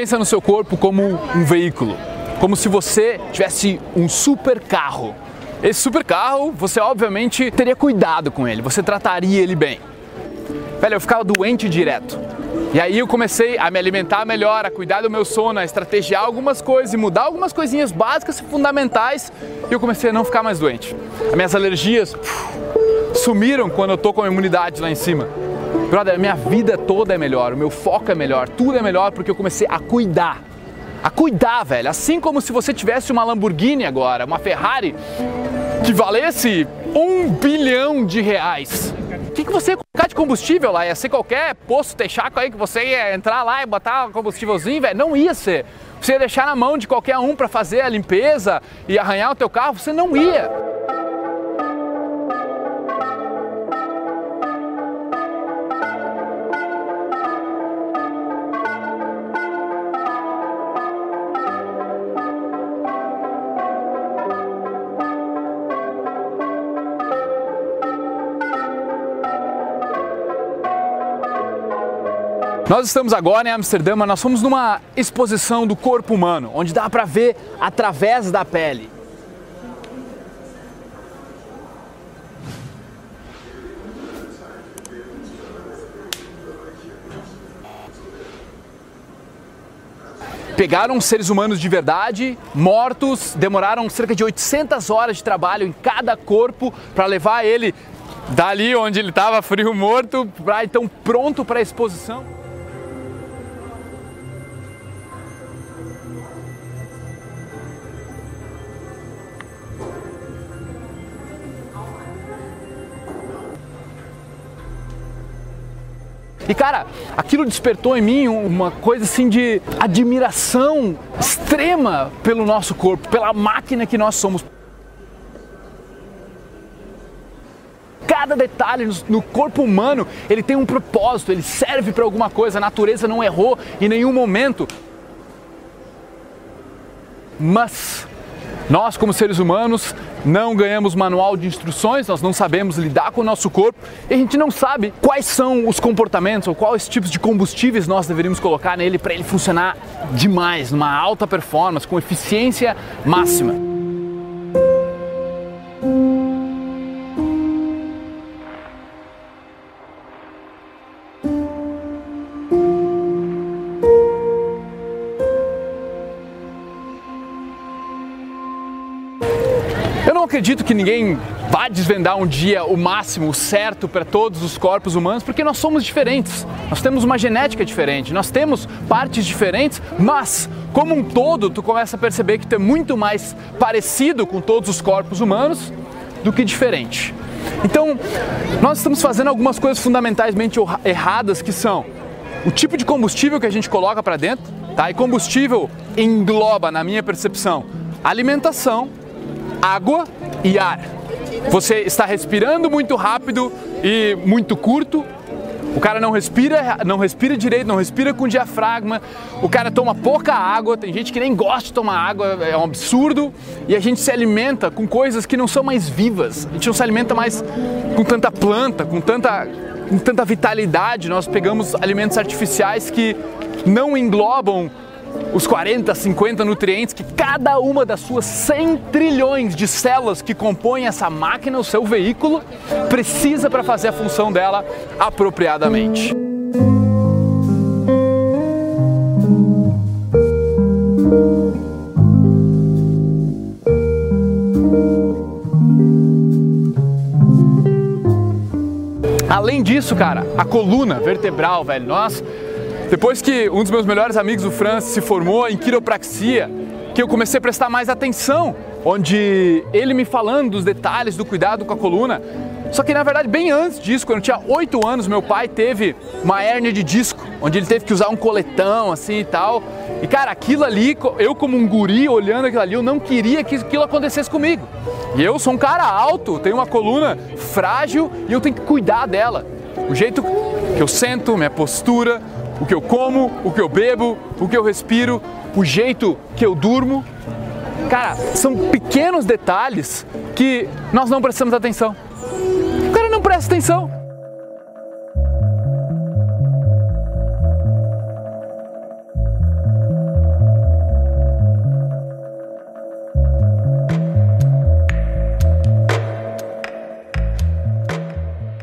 Pensa no seu corpo como um veículo, como se você tivesse um super carro. Esse super carro, você obviamente teria cuidado com ele, você trataria ele bem. Velho, eu ficava doente direto. E aí eu comecei a me alimentar melhor, a cuidar do meu sono, a estrategiar algumas coisas e mudar algumas coisinhas básicas e fundamentais. E eu comecei a não ficar mais doente. As minhas alergias sumiram quando eu tô com a imunidade lá em cima. Brother, minha vida toda é melhor, o meu foco é melhor, tudo é melhor porque eu comecei a cuidar. A cuidar, velho. Assim como se você tivesse uma Lamborghini agora, uma Ferrari que valesse um bilhão de reais. O que, que você ia colocar de combustível lá? Ia ser qualquer posto texaco aí que você ia entrar lá e botar um combustívelzinho, velho? Não ia ser. Você ia deixar na mão de qualquer um para fazer a limpeza e arranhar o teu carro? Você não ia. Nós estamos agora em Amsterdã, mas nós fomos numa exposição do corpo humano, onde dá para ver através da pele. Pegaram seres humanos de verdade, mortos, demoraram cerca de 800 horas de trabalho em cada corpo para levar ele dali onde ele estava frio morto, para então pronto para a exposição. E cara, aquilo despertou em mim uma coisa assim de admiração extrema pelo nosso corpo, pela máquina que nós somos. Cada detalhe no corpo humano, ele tem um propósito, ele serve para alguma coisa. A natureza não errou em nenhum momento. Mas nós, como seres humanos, não ganhamos manual de instruções, nós não sabemos lidar com o nosso corpo e a gente não sabe quais são os comportamentos ou quais tipos de combustíveis nós deveríamos colocar nele para ele funcionar demais, numa alta performance, com eficiência máxima. Acredito que ninguém vá desvendar um dia o máximo, certo para todos os corpos humanos, porque nós somos diferentes. Nós temos uma genética diferente, nós temos partes diferentes, mas como um todo, tu começa a perceber que tu é muito mais parecido com todos os corpos humanos do que diferente. Então, nós estamos fazendo algumas coisas fundamentalmente erradas que são o tipo de combustível que a gente coloca para dentro, tá? E combustível engloba, na minha percepção, alimentação, água e ar. Você está respirando muito rápido e muito curto. O cara não respira, não respira direito, não respira com diafragma. O cara toma pouca água. Tem gente que nem gosta de tomar água, é um absurdo. E a gente se alimenta com coisas que não são mais vivas. A gente não se alimenta mais com tanta planta, com tanta, com tanta vitalidade. Nós pegamos alimentos artificiais que não englobam os 40, 50 nutrientes que cada uma das suas 100 trilhões de células que compõem essa máquina, o seu veículo, precisa para fazer a função dela apropriadamente. Além disso, cara, a coluna vertebral, velho, nós depois que um dos meus melhores amigos, o Francis, se formou em quiropraxia, que eu comecei a prestar mais atenção, onde ele me falando dos detalhes do cuidado com a coluna. Só que na verdade, bem antes disso, quando eu tinha 8 anos, meu pai teve uma hérnia de disco, onde ele teve que usar um coletão assim e tal. E cara, aquilo ali, eu como um guri olhando aquilo ali, eu não queria que aquilo acontecesse comigo. E eu sou um cara alto, tenho uma coluna frágil e eu tenho que cuidar dela. O jeito que eu sento, minha postura, o que eu como, o que eu bebo, o que eu respiro, o jeito que eu durmo. Cara, são pequenos detalhes que nós não prestamos atenção. O cara não presta atenção.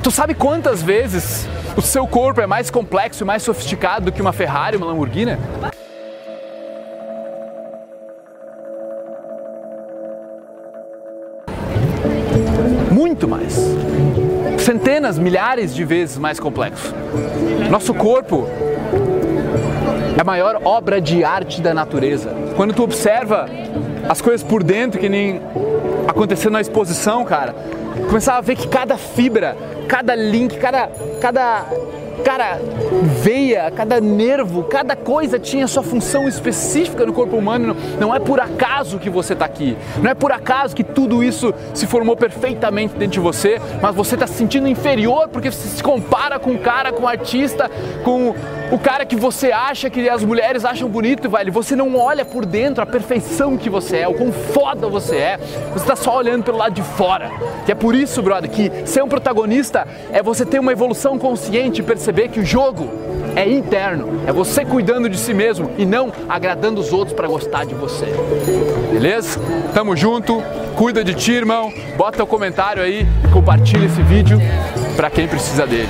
Tu sabe quantas vezes o seu corpo é mais complexo e mais sofisticado do que uma Ferrari, uma Lamborghini? Muito mais. Centenas, milhares de vezes mais complexo. Nosso corpo é a maior obra de arte da natureza. Quando tu observa as coisas por dentro, que nem acontecendo na exposição, cara, começava a ver que cada fibra, cada link, cada, cada Cara, veia, cada nervo, cada coisa tinha sua função específica no corpo humano. Não é por acaso que você está aqui. Não é por acaso que tudo isso se formou perfeitamente dentro de você, mas você está se sentindo inferior porque você se compara com o cara, com o artista, com o cara que você acha que as mulheres acham bonito, velho. Você não olha por dentro a perfeição que você é, o quão foda você é. Você está só olhando pelo lado de fora. E é por isso, brother, que ser um protagonista é você ter uma evolução consciente e perceber que o jogo é interno, é você cuidando de si mesmo e não agradando os outros para gostar de você. Beleza? Tamo junto, cuida de ti, irmão. Bota o comentário aí e compartilha esse vídeo para quem precisa dele.